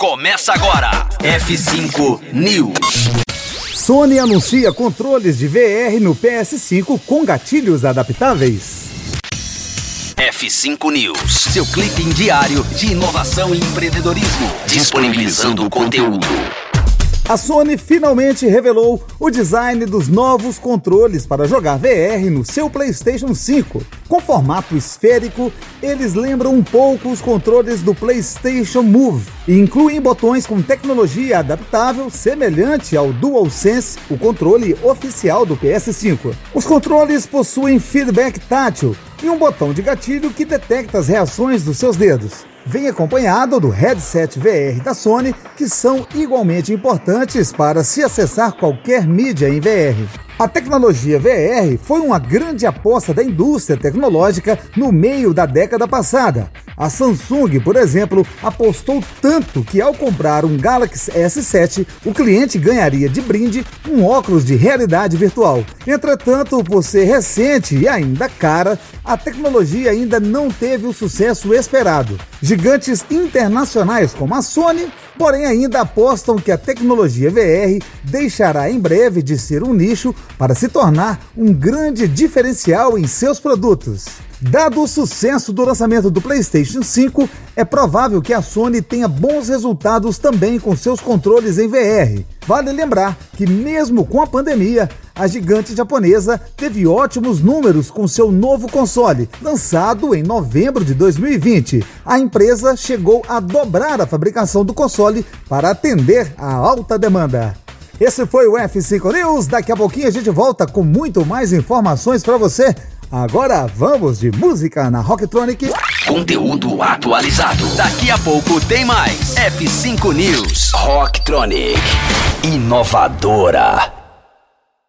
Começa agora. F5 News. Sony anuncia controles de VR no PS5 com gatilhos adaptáveis. F5 News, seu clipe diário de inovação e empreendedorismo, disponibilizando o conteúdo. A Sony finalmente revelou o design dos novos controles para jogar VR no seu PlayStation 5. Com formato esférico, eles lembram um pouco os controles do PlayStation Move e incluem botões com tecnologia adaptável semelhante ao DualSense, o controle oficial do PS5. Os controles possuem feedback tátil e um botão de gatilho que detecta as reações dos seus dedos vem acompanhado do headset VR da Sony, que são igualmente importantes para se acessar qualquer mídia em VR. A tecnologia VR foi uma grande aposta da indústria tecnológica no meio da década passada. A Samsung, por exemplo, apostou tanto que ao comprar um Galaxy S7, o cliente ganharia de brinde um óculos de realidade virtual. Entretanto, por ser recente e ainda cara, a tecnologia ainda não teve o sucesso esperado. Gigantes internacionais como a Sony porém ainda apostam que a tecnologia VR deixará em breve de ser um nicho para se tornar um grande diferencial em seus produtos. Dado o sucesso do lançamento do PlayStation 5, é provável que a Sony tenha bons resultados também com seus controles em VR. Vale lembrar que, mesmo com a pandemia, a gigante japonesa teve ótimos números com seu novo console, lançado em novembro de 2020. A empresa chegou a dobrar a fabricação do console para atender à alta demanda. Esse foi o F5 News. Daqui a pouquinho a gente volta com muito mais informações para você. Agora vamos de música na Rocktronic. Conteúdo atualizado. Daqui a pouco tem mais. F5 News. Rocktronic. Inovadora.